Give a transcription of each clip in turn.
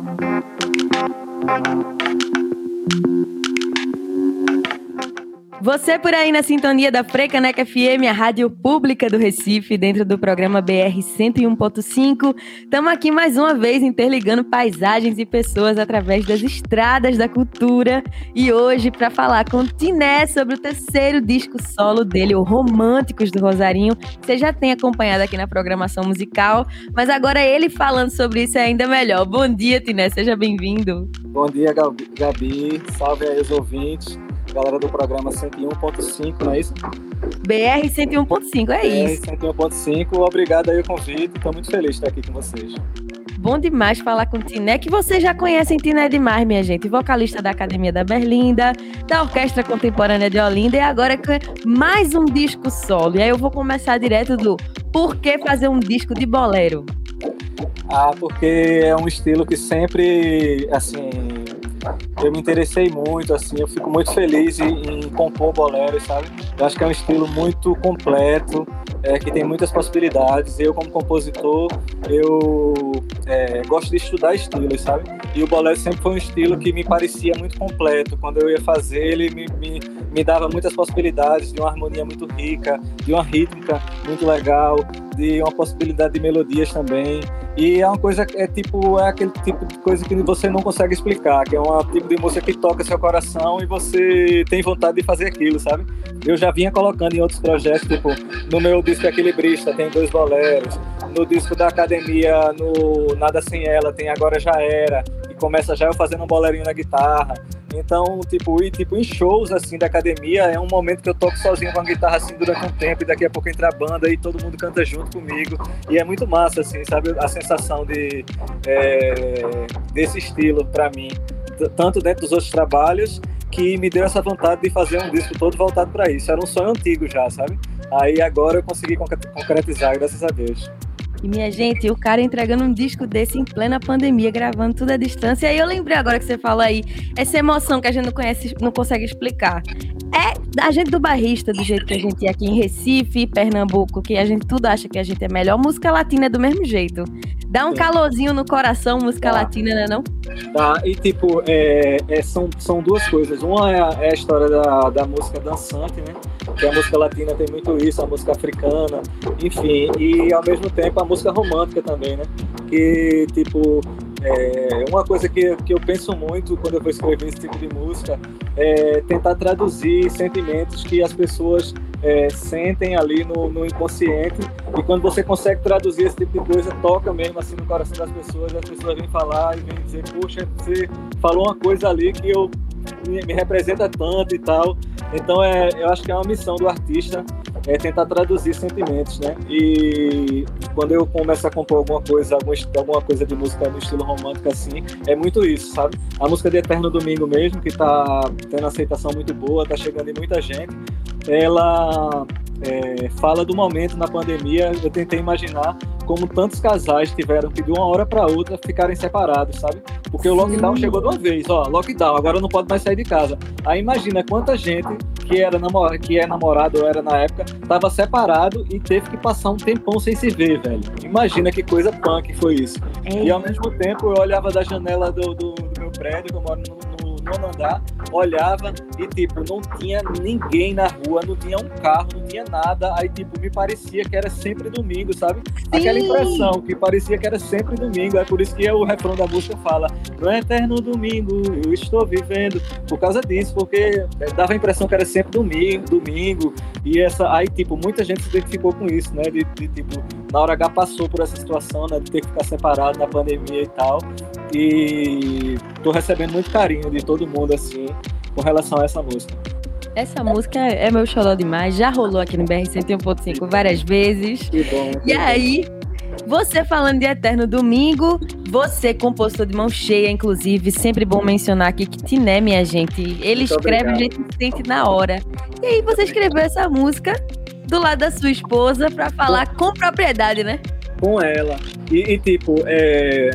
Thank you. Você por aí na sintonia da Frecaneca FM, a rádio pública do Recife, dentro do programa BR 101.5. Estamos aqui mais uma vez interligando paisagens e pessoas através das estradas da cultura. E hoje, para falar com Tiné sobre o terceiro disco solo dele, o Românticos do Rosarinho. Você já tem acompanhado aqui na programação musical, mas agora ele falando sobre isso é ainda melhor. Bom dia, Tiné, seja bem-vindo. Bom dia, Gabi. Salve aí os ouvintes galera do programa 101.5, não é isso? BR 101.5, é BR isso. BR 101.5, obrigado aí o convite, estou muito feliz de estar aqui com vocês. Bom demais falar com Tiné, que vocês já conhecem Tiné demais, minha gente. Vocalista da Academia da Berlinda, da Orquestra Contemporânea de Olinda e agora com mais um disco solo. E aí eu vou começar direto do por que fazer um disco de bolero? Ah, porque é um estilo que sempre, assim, eu me interessei muito, assim, eu fico muito feliz em, em compor bolero, sabe? Eu acho que é um estilo muito completo, é, que tem muitas possibilidades. Eu, como compositor, eu é, gosto de estudar estilos, sabe? E o bolero sempre foi um estilo que me parecia muito completo. Quando eu ia fazer, ele me, me, me dava muitas possibilidades de uma harmonia muito rica, de uma rítmica muito legal, de uma possibilidade de melodias também. E é uma coisa, é tipo, é aquele tipo de coisa que você não consegue explicar, que é um tipo de música que toca seu coração e você tem vontade de fazer aquilo, sabe? Eu já vinha colocando em outros projetos, tipo, no meu disco Equilibrista tem dois boleros, no disco da academia, no Nada Sem Ela, tem Agora Já Era, começa já eu fazendo um bolerinho na guitarra. Então, tipo, e, tipo, em shows, assim, da academia, é um momento que eu toco sozinho com a guitarra, assim, durante um tempo, e daqui a pouco entra a banda e todo mundo canta junto comigo. E é muito massa, assim, sabe? A sensação de, é, desse estilo, para mim. Tanto dentro dos outros trabalhos, que me deu essa vontade de fazer um disco todo voltado para isso. Era um sonho antigo já, sabe? Aí agora eu consegui concretizar, graças a Deus. E minha gente, o cara entregando um disco desse em plena pandemia, gravando tudo à distância. E aí eu lembrei agora que você fala aí, essa emoção que a gente não conhece, não consegue explicar. É da gente do barrista, do jeito que a gente é aqui em Recife, Pernambuco, que a gente tudo acha que a gente é melhor. Música latina é do mesmo jeito. Dá um calorzinho no coração, música tá. latina, né não? Tá, e tipo, é, é, são, são duas coisas. Uma é a, é a história da, da música dançante, né? Que a música latina tem muito isso, a música africana, enfim. E ao mesmo tempo a música romântica também, né? Que, tipo, é, uma coisa que, que eu penso muito quando eu vou escrever esse tipo de música é tentar traduzir sentimentos que as pessoas é, sentem ali no, no, inconsciente e quando você consegue traduzir esse tipo de coisa, toca mesmo assim no coração das pessoas, as pessoas vêm falar e vêm dizer, poxa, você falou uma coisa ali que eu me, me representa tanto e tal. Então é, eu acho que é uma missão do artista é tentar traduzir sentimentos, né? E quando eu começo a compor alguma coisa, alguma, coisa de música no estilo romântico assim, é muito isso, sabe? A música de Eterno Domingo mesmo, que tá tendo aceitação muito boa, tá chegando em muita gente, ela é, fala do momento na pandemia. Eu tentei imaginar como tantos casais tiveram que de uma hora para outra ficarem separados, sabe? Porque o lockdown Sim. chegou de uma vez, ó, lockdown, agora não pode mais sair de casa. Aí imagina quanta gente que era namorado, que é namorado ou era na época, tava separado e teve que passar um tempão sem se ver, velho. Imagina que coisa punk foi isso. E ao mesmo tempo eu olhava da janela do, do, do meu prédio, que eu moro no, nono andar, olhava e, tipo, não tinha ninguém na rua, não tinha um carro, não tinha nada. Aí, tipo, me parecia que era sempre domingo, sabe? Sim. Aquela impressão que parecia que era sempre domingo. É por isso que o refrão da música fala: No eterno domingo eu estou vivendo. Por causa disso, porque dava a impressão que era sempre domingo, domingo. E essa, aí, tipo, muita gente se identificou com isso, né? De, de tipo, na hora H passou por essa situação, né? De ter que ficar separado na pandemia e tal. E tô recebendo muito carinho de todo mundo, assim, com relação a essa música. Essa música é meu xodó demais, já rolou aqui no BR 101.5 várias vezes. Que bom. E aí, você falando de Eterno Domingo, você compositor de mão cheia, inclusive, sempre bom mencionar aqui que Tiné, minha gente, ele Muito escreve, obrigado. a gente sente na hora. E aí você escreveu essa música do lado da sua esposa para falar com propriedade, né? Com ela. E, e tipo, é,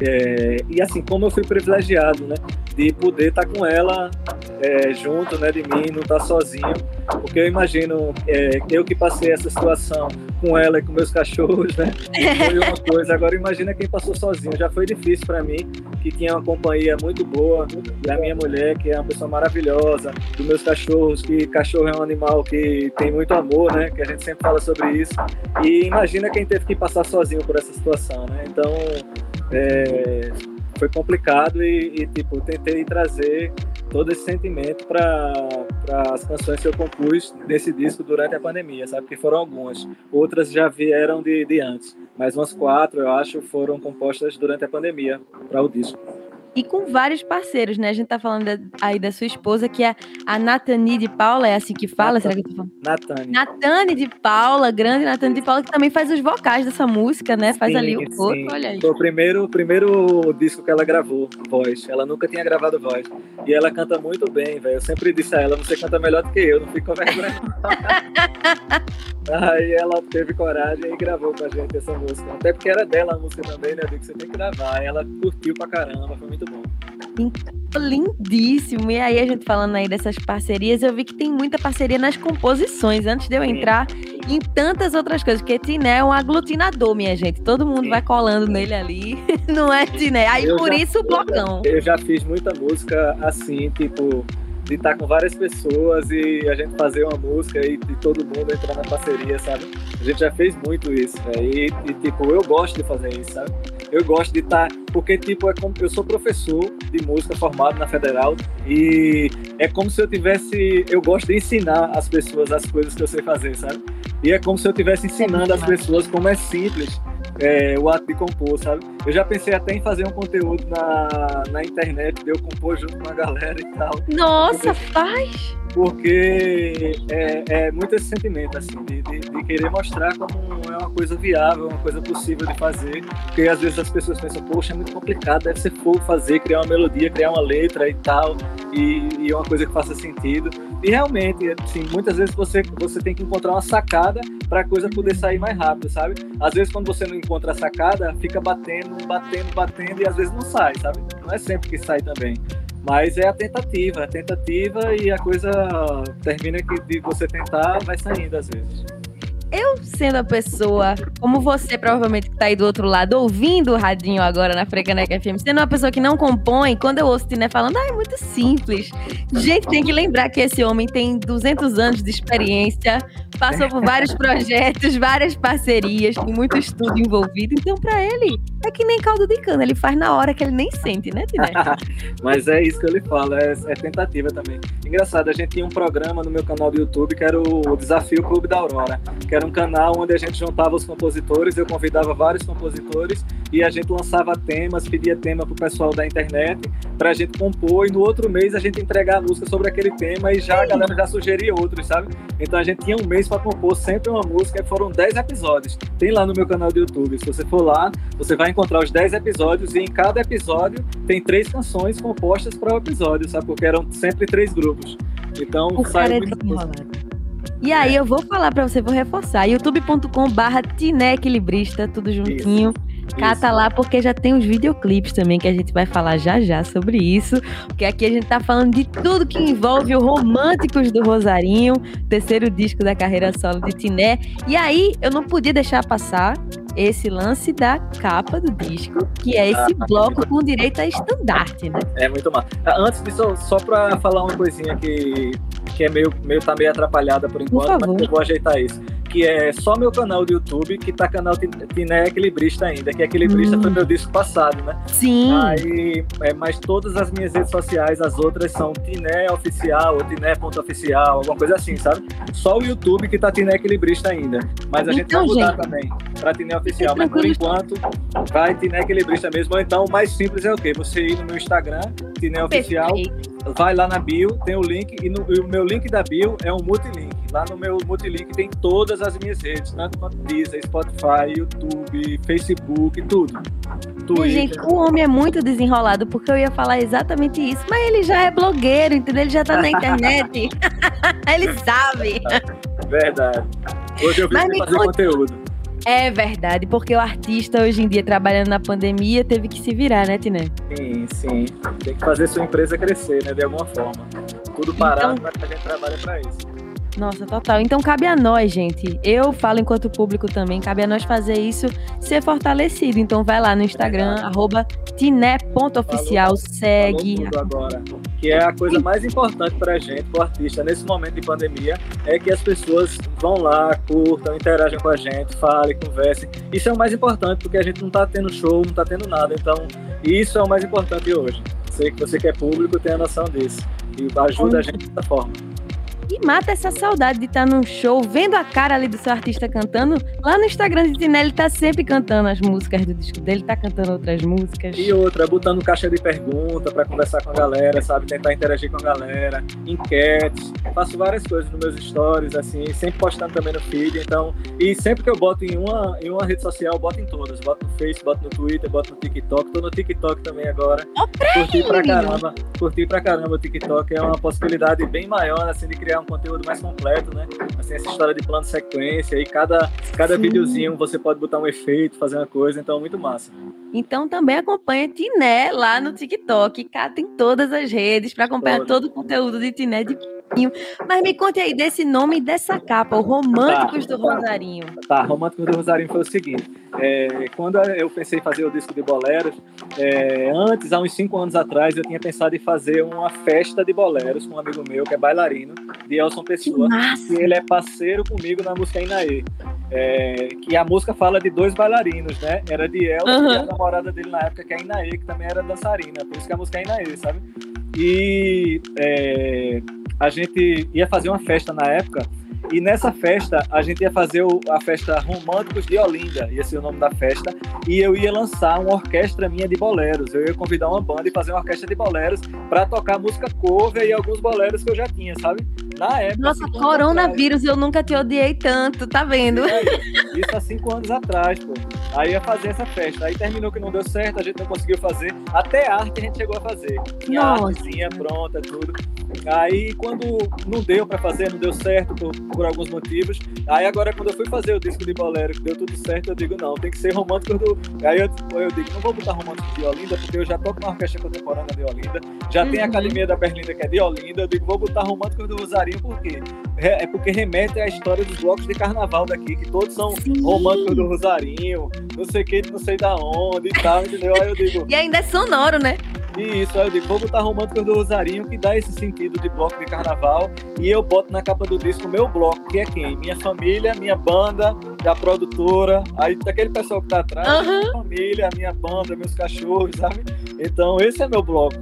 é, e assim, como eu fui privilegiado, né? De poder estar tá com ela é, junto, né? De mim, não estar tá sozinho. Porque eu imagino, é, eu que passei essa situação com ela e com meus cachorros, né? Foi uma coisa. Agora imagina quem passou sozinho. Já foi difícil para mim, que tinha uma companhia muito boa, da minha mulher, que é uma pessoa maravilhosa, dos meus cachorros, que cachorro é um animal que tem muito amor, né? Que a gente sempre fala sobre isso. E imagina quem teve que passar sozinho por essa situação, né? Então, é, foi complicado e, e, tipo, tentei trazer todo esse sentimento para as canções que eu compus nesse disco durante a pandemia, sabe? Que foram algumas. Outras já vieram de, de antes, mas umas quatro, eu acho, foram compostas durante a pandemia para o disco e com vários parceiros, né? A gente tá falando aí da sua esposa, que é a Natani de Paula, é assim que fala? Natane. Será que eu tô falando? Natane. Natane de Paula, grande Natane de Paula, que também faz os vocais dessa música, né? Faz sim, ali o corpo, olha aí. Foi o primeiro, primeiro disco que ela gravou, voz. Ela nunca tinha gravado voz. E ela canta muito bem, velho. Eu sempre disse a ela, você canta melhor do que eu, não fico com vergonha. Aí ela teve coragem e gravou com a gente essa música. Até porque era dela a música também, né? Eu você tem que gravar. Ela curtiu pra caramba, foi muito bom. Lindíssimo. E aí, a gente falando aí dessas parcerias, eu vi que tem muita parceria nas composições, antes de eu entrar em tantas outras coisas, porque Tiné é um aglutinador, minha gente. Todo mundo Sim. vai colando nele ali. Não é Tiné? Aí eu por já, isso o blocão. Eu já fiz muita música assim, tipo de estar com várias pessoas e a gente fazer uma música e, e todo mundo entrar na parceria, sabe? A gente já fez muito isso, E, e, tipo, eu gosto de fazer isso, sabe? Eu gosto de estar, porque tipo, é como, eu sou professor de música formado na Federal e é como se eu tivesse, eu gosto de ensinar as pessoas as coisas que eu sei fazer, sabe? E é como se eu estivesse ensinando as pessoas como é simples é, o ato de compor, sabe? Eu já pensei até em fazer um conteúdo na, na internet, de eu compor junto com a galera e tal. Nossa, porque, faz! Porque é, é muito esse sentimento, assim, de, de, de, querer mostrar como é uma coisa viável, uma coisa possível de fazer. Porque às vezes as pessoas pensam, poxa, é muito complicado, deve ser fogo fazer, criar uma melodia, criar uma letra e tal, e, e uma coisa que faça sentido. E realmente, assim, muitas vezes você, você tem que encontrar uma sacada para a coisa poder sair mais rápido, sabe? Às vezes quando você não encontra a sacada, fica batendo, batendo, batendo e às vezes não sai, sabe? Não é sempre que sai também. Mas é a tentativa, a tentativa e a coisa termina que de você tentar vai saindo às vezes eu sendo a pessoa, como você provavelmente que tá aí do outro lado, ouvindo o radinho agora na Frecaneca FM, sendo uma pessoa que não compõe, quando eu ouço o Tiné falando, ah, é muito simples. Gente, tem que lembrar que esse homem tem 200 anos de experiência, passou por vários projetos, várias parcerias, tem muito estudo envolvido, então para ele é que nem caldo de cana, ele faz na hora que ele nem sente, né? Mas é isso que eu lhe falo, é, é, tentativa também. Engraçado, a gente tinha um programa no meu canal do YouTube que era o Desafio Clube da Aurora, que era um canal onde a gente juntava os compositores, eu convidava vários compositores e a gente lançava temas, pedia tema para o pessoal da internet para a gente compor e no outro mês a gente entregar a música sobre aquele tema e já a galera já sugeria outros, sabe? Então a gente tinha um mês para compor sempre uma música e foram 10 episódios. Tem lá no meu canal do YouTube. Se você for lá, você vai encontrar os 10 episódios e em cada episódio tem três canções compostas para o episódio, sabe? Porque eram sempre três grupos. Então, o sai é muito e aí eu vou falar para você, vou reforçar. youtube.com barra Equilibrista, tudo juntinho. Isso. Cata lá, porque já tem os videoclipes também que a gente vai falar já já sobre isso. Porque aqui a gente tá falando de tudo que envolve o Românticos do Rosarinho, terceiro disco da carreira solo de Tiné. E aí eu não podia deixar passar esse lance da capa do disco, que é esse ah, bloco com direito a estandarte, né? É muito massa. Ah, antes disso, só para falar uma coisinha que, que é meio, meio, tá meio atrapalhada por enquanto, por mas eu vou ajeitar isso que é só meu canal do YouTube, que tá canal Tiné Equilibrista ainda, que Equilibrista hum. foi meu disco passado, né? Sim. Aí, é, mas todas as minhas redes sociais, as outras são Tiné Oficial ou Tiné.oficial, alguma coisa assim, sabe? Só o YouTube que tá Tiné Equilibrista ainda. Mas a então, gente vai mudar gente, também pra Tiné Oficial. Mas por enquanto, vai Tiné Equilibrista mesmo. Ou então, o mais simples é o quê? Você ir no meu Instagram, Tiné Oficial, vai lá na bio, tem o link, e, no, e o meu link da bio é um multilink. Lá no meu multilink tem todas as minhas redes, tanto quanto Deezer, Spotify, YouTube, Facebook, tudo. Twitter. Gente, o homem é muito desenrolado, porque eu ia falar exatamente isso, mas ele já é blogueiro, entendeu? Ele já tá na internet. ele sabe. Verdade. Hoje eu vim fazer conte... conteúdo. É verdade, porque o artista hoje em dia, trabalhando na pandemia, teve que se virar, né, Tiné? Sim, sim. Tem que fazer sua empresa crescer, né, de alguma forma. Tudo parado, então... mas a gente trabalha para isso. Nossa, total. Então cabe a nós, gente. Eu falo enquanto público também, cabe a nós fazer isso, ser fortalecido. Então vai lá no Instagram, é arroba tiné.oficial, segue. Falou agora. Que é a coisa mais importante pra gente, pro artista, nesse momento de pandemia, é que as pessoas vão lá, curtam, interajam com a gente, falem, conversem. Isso é o mais importante, porque a gente não tá tendo show, não tá tendo nada. Então, isso é o mais importante hoje. Sei que você que é público tem a noção disso. E ajuda a gente dessa forma. E mata essa saudade de estar num show, vendo a cara ali do seu artista cantando. Lá no Instagram de Tinelli tá sempre cantando as músicas do disco dele, tá cantando outras músicas. E outra, botando caixa de pergunta para conversar com a galera, sabe? Tentar interagir com a galera, enquetes. Faço várias coisas nos meus stories, assim, sempre postando também no feed. Então, e sempre que eu boto em uma, em uma rede social, boto em todas. Boto no Facebook, boto no Twitter, boto no TikTok. Tô no TikTok também agora. curti pra caramba. Curti pra caramba o TikTok. É uma possibilidade bem maior, assim, de criar um conteúdo mais completo, né? Assim, essa história de plano de sequência e cada, cada videozinho você pode botar um efeito, fazer uma coisa, então é muito massa. Então também acompanha Tiné lá no TikTok, cata em todas as redes para acompanhar todo. todo o conteúdo de Tiné de mas me conte aí desse nome e dessa capa, o Românticos tá, do Rosarinho. Tá, Românticos do Rosarinho foi o seguinte: é, quando eu pensei em fazer o disco de boleros, é, antes, há uns cinco anos atrás, eu tinha pensado em fazer uma festa de boleros com um amigo meu que é bailarino, de Elson Pessoa, e ele é parceiro comigo na música Inaê. É, que a música fala de dois bailarinos, né? Era de Elson uhum. e a namorada dele na época, que é a Inaê, que também era dançarina, por isso que a música é Inaê, sabe? E é, a gente ia fazer uma festa na época e nessa festa, a gente ia fazer a festa Românticos de Olinda, ia ser o nome da festa, e eu ia lançar uma orquestra minha de boleros. Eu ia convidar uma banda e fazer uma orquestra de boleros para tocar música cover e alguns boleros que eu já tinha, sabe? Na época. Nossa, coronavírus, atrás. eu nunca te odiei tanto, tá vendo? É, isso há cinco anos atrás, pô. Aí ia fazer essa festa. Aí terminou que não deu certo, a gente não conseguiu fazer. Até arte a gente chegou a fazer. Tinha Nossa. artezinha pronta, tudo. Aí quando não deu para fazer, não deu certo por, por alguns motivos. Aí agora quando eu fui fazer o disco de bolero, que deu tudo certo, eu digo, não, tem que ser romântico do. Aí eu, eu digo, não vou botar romântico de Olinda, porque eu já toco na orquestra contemporânea de Olinda, já uhum. tem a uhum. Academia da Berlinda que é de Olinda, eu digo, vou botar romântico do Rosarinho, por quê? É, é porque remete à história dos blocos de carnaval daqui, que todos são Sim. românticos do Rosarinho, não sei o que, não sei da onde e tal, entendeu? Aí eu digo. E ainda é sonoro, né? Isso, aí eu digo, vou botar Românticos do Rosarinho, que dá esse sentido de bloco de carnaval, e eu boto na capa do disco meu bloco, que é quem? Minha família, minha banda, a produtora, aí daquele pessoal que tá atrás, uhum. minha família, minha banda, meus cachorros, sabe? Então esse é meu bloco.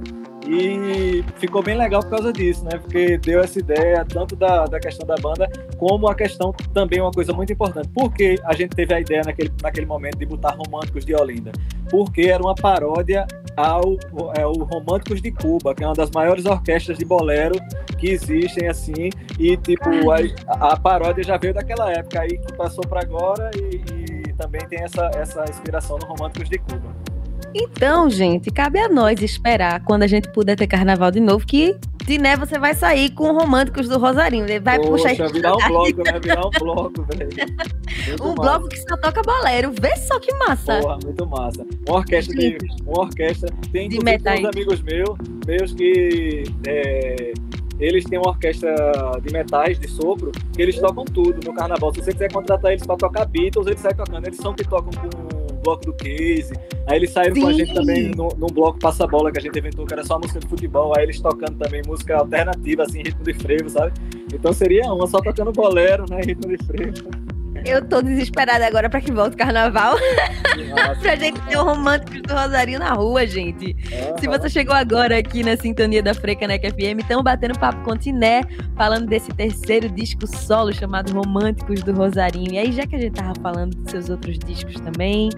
E ficou bem legal por causa disso, né? Porque deu essa ideia tanto da, da questão da banda, como a questão também uma coisa muito importante. Por que a gente teve a ideia naquele, naquele momento de botar Românticos de Olinda? Porque era uma paródia ao, é, Românticos de Cuba, que é uma das maiores orquestras de bolero que existem, assim. E, tipo, a, a paródia já veio daquela época aí que passou para agora e, e também tem essa, essa inspiração no Românticos de Cuba. Então, gente, cabe a nós esperar quando a gente puder ter carnaval de novo, que de né, você vai sair com românticos do Rosarinho. Ele vai Poxa, puxar virar um bloco, vai virar um bloco, velho. um massa. bloco que só toca bolero. Vê só que massa. Porra, muito massa. Uma orquestra, de, uma orquestra. Tem de metais. uns amigos meus, meus que. É, eles têm uma orquestra de metais, de sopro, que eles tocam tudo no carnaval. Se você quiser contratar eles para tocar Beatles, eles saem tocando. Eles são que tocam com bloco do Case. Aí eles saíram Sim. com a gente também no, num bloco Passa Bola que a gente inventou, que era só música de futebol. Aí eles tocando também música alternativa, assim, ritmo de frevo, sabe? Então seria uma só tocando bolero, né? Ritmo de frevo. Eu tô desesperada agora pra que volte o carnaval. pra gente ter o romântico do Rosarinho na rua, gente. Uhum. Se você chegou agora aqui na sintonia da Frecanec FM, estamos batendo papo com Tiné, falando desse terceiro disco solo chamado Românticos do Rosarinho. E aí, já que a gente tava falando dos seus outros discos também,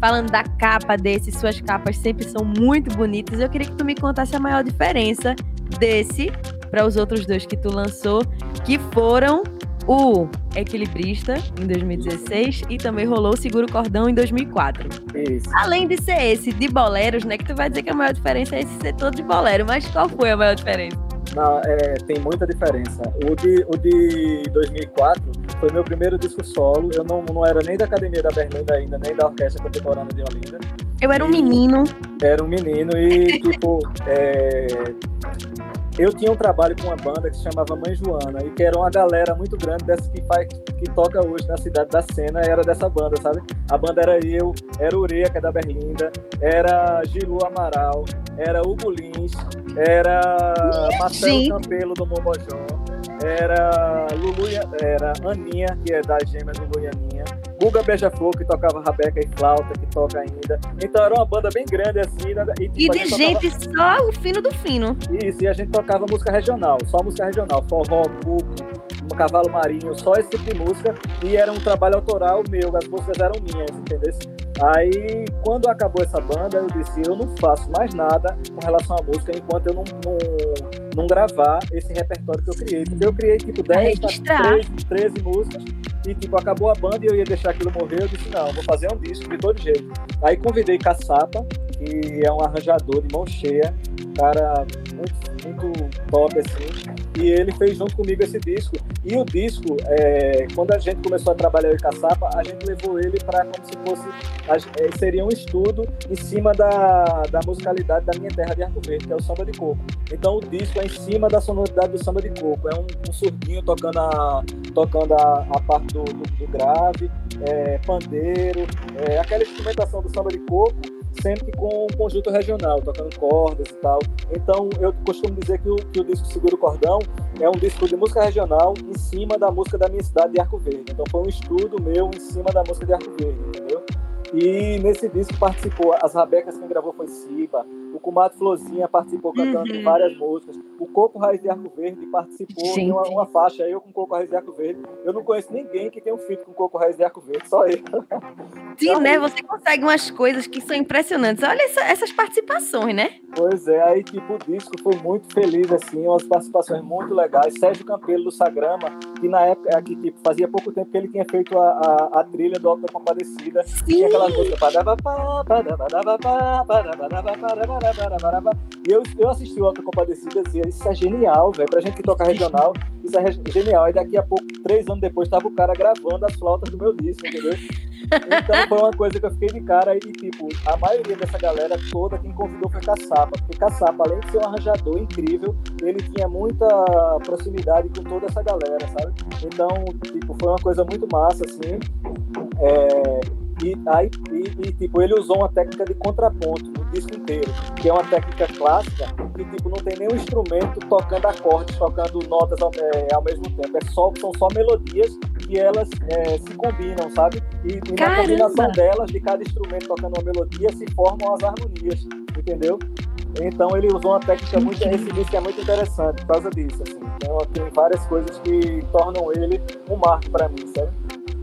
falando da capa desse, suas capas sempre são muito bonitas, eu queria que tu me contasse a maior diferença desse para os outros dois que tu lançou, que foram o Equilibrista em 2016 e também rolou o Seguro Cordão em 2004. Isso. Além de ser esse de boleros, né? Que tu vai dizer que a maior diferença é esse ser todo de bolero, mas qual foi a maior diferença? Não, é, tem muita diferença. O de, o de 2004 foi meu primeiro disco solo. Eu não, não era nem da Academia da Berlinda ainda, nem da Orquestra Contemporânea de Olinda. Eu era um menino. Era um menino e, tipo, é, eu tinha um trabalho com uma banda que se chamava Mãe Joana, e que era uma galera muito grande dessa que faz, que toca hoje na cidade da cena, era dessa banda, sabe? A banda era eu, era Ureia, que é da Berlinda, era Gilu Amaral, era Hugo Lins, era Marcelo Campelo do Mobojó, era Lulu, era Aninha, que é da gêmeas Lulu e Aninha, Guga Beija-Flor, que tocava rabeca e flauta, que toca ainda. Então era uma banda bem grande assim. Né? E, tipo, e de gente tocava... só o fino do fino. Isso, e a gente tocava música regional, só música regional, forró, cuco, um cavalo marinho, só esse tipo de música. E era um trabalho autoral meu, as músicas eram minhas, entendeu? Aí, quando acabou essa banda, eu disse: eu não faço mais nada com relação à música enquanto eu não, não, não gravar esse repertório que eu criei. Porque eu criei tipo 10, 13, 13 músicas e tipo, acabou a banda e eu ia deixar aquilo morrer. Eu disse: não, vou fazer um disco de todo jeito. Aí convidei Caçapa, que é um arranjador de mão cheia, cara muito, muito top assim. E ele fez junto comigo esse disco. E o disco, é, quando a gente começou a trabalhar em Caçapa, a gente levou ele para como se fosse. A, seria um estudo em cima da, da musicalidade da minha terra de Arco Verde, que é o samba de coco. Então o disco é em cima da sonoridade do samba de coco. É um, um surdinho tocando a, tocando a, a parte do, do, do grave, é, pandeiro, é, aquela instrumentação do samba de coco sempre com um conjunto regional, tocando cordas e tal. Então, eu costumo dizer que o, que o disco Seguro Cordão é um disco de música regional em cima da música da minha cidade de Arco Verde. Então, foi um estudo meu em cima da música de Arco Verde, entendeu? E nesse disco participou, as rabecas quem gravou foi Siba, o Kumato Flozinha participou cantando uhum. várias músicas, o Coco Raiz de Arco Verde participou Gente. em uma, uma, faixa, eu com Coco Raiz de Arco Verde. Eu não conheço ninguém que tenha um feat com Coco Raiz de Arco Verde, só eu. Sim, então, né? Você consegue umas coisas que são impressionantes. Olha essa, essas participações, né? Pois é, aí tipo, o disco foi muito feliz, assim, umas participações muito legais. Sérgio Campelo do Sagrama, que na época, que tipo, fazia pouco tempo que ele tinha feito a, a, a trilha do Alta Compadecida. Sim. E aquela música. E eu, eu assisti o Alta Compadecida e dizia, isso é genial, velho. Pra gente que toca regional, isso é genial. Aí daqui a pouco, três anos depois, tava o cara gravando as flautas do meu disco, entendeu? Então foi uma coisa que eu fiquei de cara aí, tipo, a maioria dessa galera toda, quem convidou foi Caçapa, porque Caçapa, além de ser um arranjador incrível, ele tinha muita proximidade com toda essa galera, sabe? Então, tipo, foi uma coisa muito massa, assim. É e, aí, e, e, tipo, ele usou uma técnica de contraponto no disco inteiro, que é uma técnica clássica que tipo, não tem nenhum instrumento tocando acordes, tocando notas ao, é, ao mesmo tempo. É só, são só melodias que elas é, se combinam, sabe? E, e na combinação delas, de cada instrumento tocando uma melodia, se formam as harmonias, entendeu? Então ele usou uma técnica muito, esse disco é muito interessante por causa disso. Assim. Então tem várias coisas que tornam ele um marco para mim, sabe?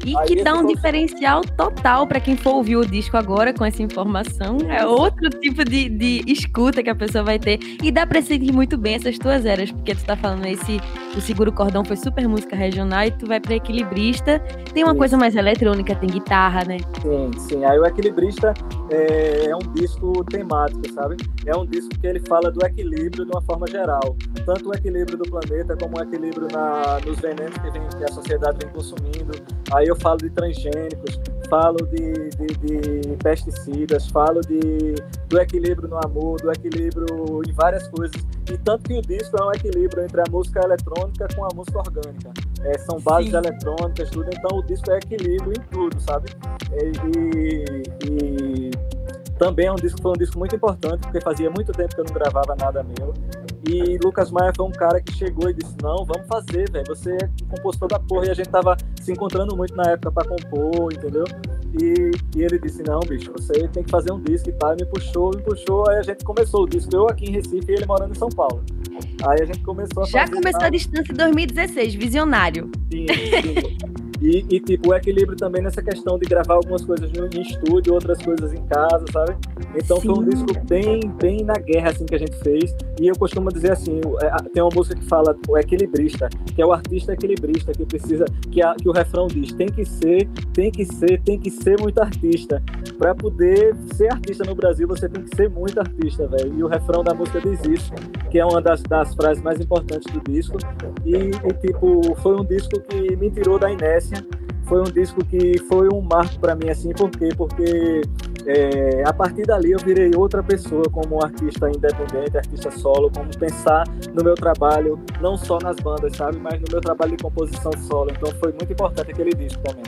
E Aí que dá um diferencial total para quem for ouvir o disco agora com essa informação. É outro tipo de, de escuta que a pessoa vai ter. E dá para seguir muito bem essas tuas eras, porque tu tá falando esse o Seguro Cordão foi super música regional e tu vai para equilibrista. Tem uma sim. coisa mais eletrônica, tem guitarra, né? Sim, sim. Aí o equilibrista é, é, um disco temático, sabe? É um disco que ele fala do equilíbrio de uma forma geral. Tanto o equilíbrio do planeta como o equilíbrio na, nos venenos que, vem, que a sociedade vem consumindo. Aí eu falo de transgênicos, falo de, de, de, pesticidas, falo de, do equilíbrio no amor, do equilíbrio em várias coisas. E tanto que o disco é um equilíbrio entre a música eletrônica com a música orgânica. É, são bases Sim. eletrônicas, tudo, então o disco é equilíbrio em tudo, sabe? E, e, também é um disco, foi um disco muito importante, porque fazia muito tempo que eu não gravava nada meu. E Lucas Maia foi um cara que chegou e disse: Não, vamos fazer, velho. Você é compositor da porra. E a gente tava se encontrando muito na época para compor, entendeu? E, e, ele disse: Não, bicho, você tem que fazer um disco e tal. E me puxou, me puxou. Aí a gente começou o disco. Eu aqui em Recife e ele morando em São Paulo. Aí a gente começou a Já começou a distância em 2016, visionário. Sim, sim. E, e, tipo, o equilíbrio também nessa questão de gravar algumas coisas em estúdio, outras coisas em casa, sabe? Então Sim. foi um disco bem, bem na guerra, assim, que a gente fez. E eu costumo dizer assim, é, tem uma música que fala o equilibrista, que é o artista equilibrista, que precisa, que, a, que o refrão diz, tem que ser, tem que ser, tem que ser muito artista. Para poder ser artista no Brasil, você tem que ser muito artista, velho. E o refrão da música diz isso, que é uma das, das frases mais importantes do disco. E, e tipo, foi um disco que me tirou da inércia foi um disco que foi um marco para mim, assim, por quê? Porque é, a partir dali eu virei outra pessoa como artista independente, artista solo, como pensar no meu trabalho, não só nas bandas, sabe, mas no meu trabalho de composição solo. Então foi muito importante aquele disco também.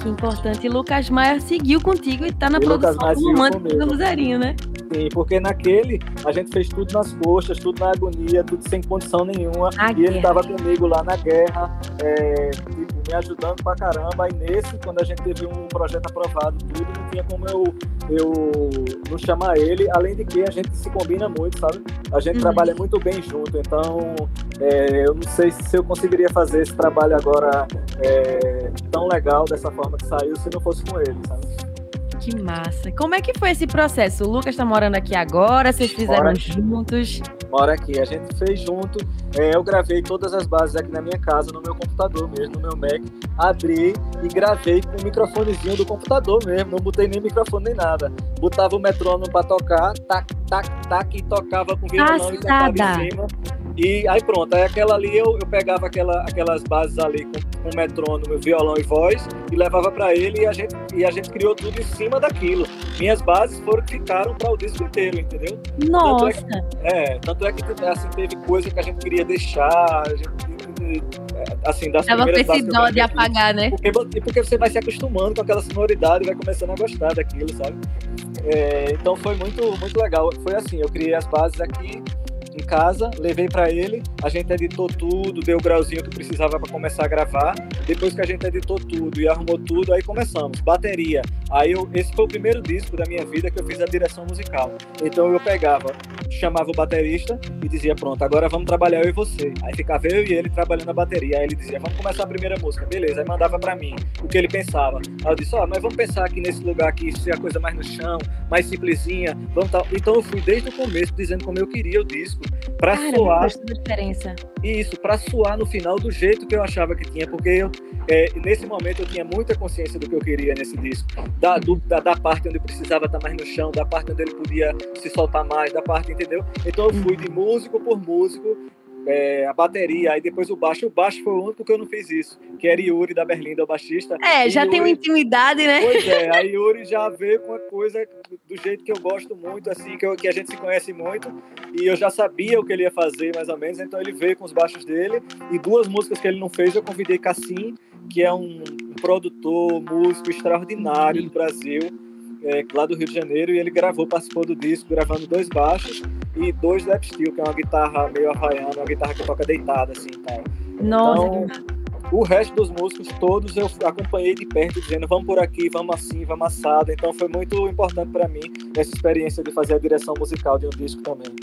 Que importante. E Lucas Maia seguiu contigo e tá na e produção do romântico do Roserinho, né? Sim, porque naquele a gente fez tudo nas coxas, tudo na agonia, tudo sem condição nenhuma. A e guerra. ele tava comigo lá na guerra, é, tipo, me ajudando pra caramba. E nesse, quando a gente teve um projeto aprovado, tudo, não tinha como eu, eu não chamar ele. Além de que a gente se combina muito, sabe? A gente uhum. trabalha muito bem junto. Então, é, eu não sei se eu conseguiria fazer esse trabalho agora é, tão legal dessa forma que saiu se não fosse com ele, sabe? Que massa. Como é que foi esse processo? O Lucas está morando aqui agora, vocês fizeram juntos? Mora aqui, a gente fez junto. É, eu gravei todas as bases aqui na minha casa, no meu computador mesmo, no meu Mac. Abri e gravei com o microfonezinho do computador mesmo, não botei nem microfone nem nada. Botava o metrônomo para tocar, tac, tac, tac, e tocava com violão e cantava em cima. E aí pronto, aí aquela ali eu, eu pegava aquela, aquelas bases ali com, com metrônomo, violão e voz e levava para ele e a, gente, e a gente criou tudo em cima daquilo. Minhas bases foram que ficaram para o disco inteiro, entendeu? Nossa! Tanto é, que, é, tanto é que assim, teve coisa que a gente queria deixar, a gente, assim, das Tava primeiras bases. dó de apagar, né? Porque, porque você vai se acostumando com aquela sonoridade e vai começando a gostar daquilo, sabe? É, então foi muito, muito legal. Foi assim, eu criei as bases aqui em casa, levei para ele, a gente editou tudo, deu o grauzinho que precisava para começar a gravar. Depois que a gente editou tudo e arrumou tudo, aí começamos. Bateria. Aí eu, esse foi o primeiro disco da minha vida que eu fiz a direção musical. Então eu pegava, chamava o baterista e dizia: Pronto, agora vamos trabalhar eu e você. Aí ficava eu e ele trabalhando a bateria. Aí ele dizia: Vamos começar a primeira música. Beleza. Aí mandava para mim o que ele pensava. Aí eu disse: Ó, oh, mas vamos pensar aqui nesse lugar aqui, ser a coisa mais no chão, mais simplesinha. Vamos tal. Então eu fui desde o começo dizendo como eu queria o disco para a diferença. Isso, para soar no final do jeito que eu achava que tinha, porque eu, é, nesse momento eu tinha muita consciência do que eu queria nesse disco. Da, do, da, da, parte onde eu precisava estar mais no chão, da parte onde ele podia se soltar mais, da parte, entendeu? Então eu fui de músico por músico, é, a bateria, aí depois o baixo. O baixo foi o único que eu não fiz isso, que era Yuri da Berlinda, o baixista. É, já Yuri, tem uma intimidade, né? Pois é, a Yuri já veio com a coisa do jeito que eu gosto muito, assim, que, eu, que a gente se conhece muito, e eu já sabia o que ele ia fazer, mais ou menos, então ele veio com os baixos dele, e duas músicas que ele não fez, eu convidei Cassim, que é um, um produtor, músico extraordinário do Brasil, é, lá do Rio de Janeiro, e ele gravou, participou do disco, gravando dois baixos e dois lap steel, que é uma guitarra meio havaiana, uma guitarra que toca deitada, assim, tal. Nossa, então, o resto dos músicos, todos eu acompanhei de perto, dizendo vamos por aqui, vamos assim, vamos assado. Então foi muito importante para mim essa experiência de fazer a direção musical de um disco também.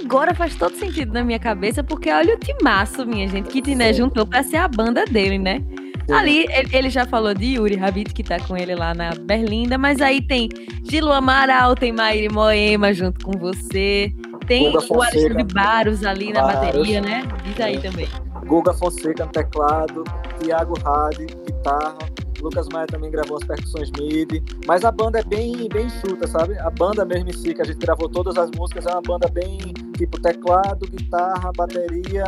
Agora faz todo sentido na minha cabeça, porque olha o timaço, minha gente, que Tiné juntou para ser a banda dele, né? Sim. Ali, ele já falou de Yuri Rabit, que tá com ele lá na Berlinda, mas aí tem Gilo Amaral, tem Maíri Moema junto com você, tem o Alexandre Baros ali na bateria, né? Diz aí também. Guga Fonseca no teclado, Thiago Hadi, guitarra, Lucas Maia também gravou as percussões MIDI, mas a banda é bem, bem chuta, sabe? A banda mesmo em si, que a gente gravou todas as músicas, é uma banda bem tipo teclado, guitarra, bateria,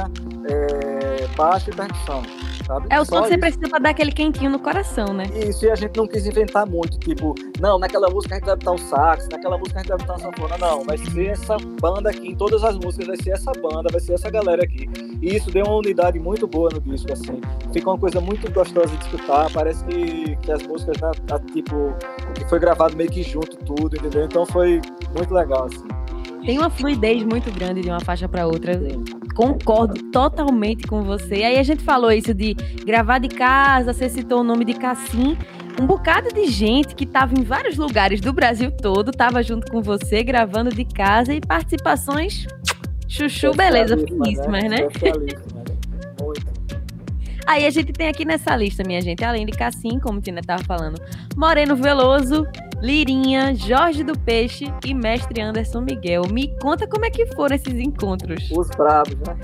é, baixo e percussão sabe? É o som que você precisa pra dar aquele quentinho no coração, né? Isso, e a gente não quis inventar muito, tipo, não, naquela música a gente vai botar um sax, naquela música a gente vai botar uma sanfona, não, vai ser essa banda aqui, em todas as músicas vai ser essa banda, vai ser essa galera aqui. E isso deu uma unidade muito boa no disco, assim. Fica uma coisa muito gostosa de escutar, parece que, que as músicas, né, tipo, que foi gravado meio que junto tudo, entendeu? Então foi muito legal, assim. Tem uma fluidez muito grande de uma faixa para outra. Concordo totalmente com você. Aí a gente falou isso de gravar de casa, você citou o nome de Cassim. Um bocado de gente que estava em vários lugares do Brasil todo, estava junto com você, gravando de casa e participações chuchu, beleza, finíssimas, né? né? Aí a gente tem aqui nessa lista, minha gente, além de Cassim, como o Tina estava falando, Moreno Veloso, Lirinha, Jorge do Peixe e Mestre Anderson Miguel. Me conta como é que foram esses encontros. Os bravos, né?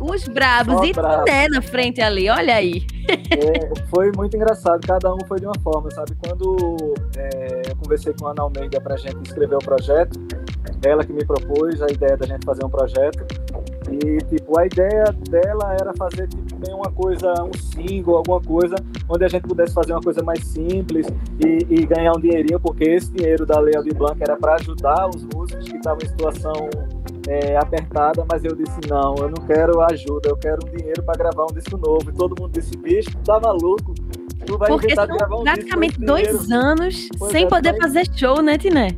Os bravos. e bravo. né, na frente ali, olha aí. É, foi muito engraçado, cada um foi de uma forma, sabe? Quando é, eu conversei com a Ana Almeida pra gente escrever o projeto, ela que me propôs a ideia da gente fazer um projeto. E, tipo, a ideia dela era fazer tipo, uma coisa, um single, alguma coisa, onde a gente pudesse fazer uma coisa mais simples e, e ganhar um dinheirinho, porque esse dinheiro da Lei Aldir Blanc era para ajudar os músicos que estavam em situação é, apertada, mas eu disse, não, eu não quero ajuda, eu quero um dinheiro para gravar um disco novo. E todo mundo disse, bicho, tá maluco? Tu vai Porque são gravar um praticamente dois anos pois sem é, poder vai... fazer show, né, Tiné?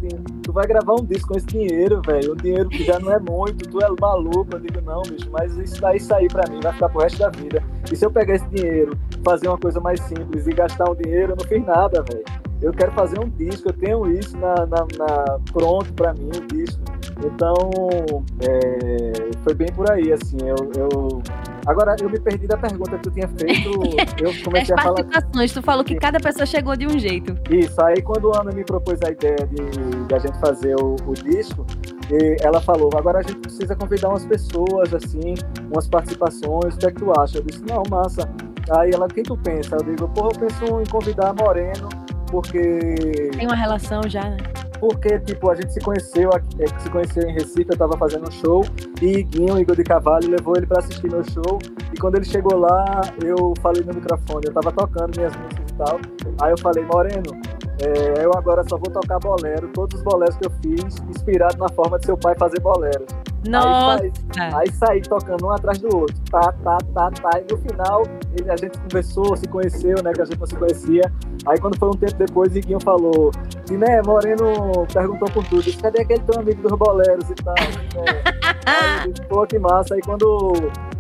Tu vai gravar um disco com esse dinheiro, velho. Um dinheiro que já não é muito, tu é maluco. Eu digo, não, bicho, mas isso daí sair pra mim vai ficar pro resto da vida. E se eu pegar esse dinheiro, fazer uma coisa mais simples e gastar um dinheiro, eu não fiz nada, velho. Eu quero fazer um disco, eu tenho isso na, na, na pronto pra mim, o disco. Então, é, foi bem por aí, assim. Eu, eu, Agora, eu me perdi da pergunta que tu tinha feito. Eu comecei As a falar. participações, tu falou que cada pessoa chegou de um jeito. Isso, aí quando a Ana me propôs a ideia de, de a gente fazer o, o disco, ela falou: agora a gente precisa convidar umas pessoas, assim, umas participações, o que é que tu acha? Eu disse: não, massa. Aí ela: quem tu pensa? Eu digo: porra, eu penso em convidar Moreno, porque. Tem uma relação já, né? Porque, tipo, a gente se conheceu, é, se conheceu em Recife, eu tava fazendo um show, e Guinho, Igor de Cavalho, levou ele para assistir meu show, e quando ele chegou lá, eu falei no microfone, eu tava tocando minhas músicas e tal, aí eu falei, Moreno, é, eu agora só vou tocar bolero, todos os boleros que eu fiz, inspirado na forma de seu pai fazer boleros. Nossa! Aí, saí, aí saí tocando um atrás do outro. Tá, tá, tá, tá. E no final, ele, a gente conversou, se conheceu, né? Que a gente não se conhecia. Aí quando foi um tempo depois, Iguinho falou: né, Moreno perguntou por tudo. Disse, Cadê aquele teu amigo dos boleros e tal? Né? aí, Pô, que massa. Aí quando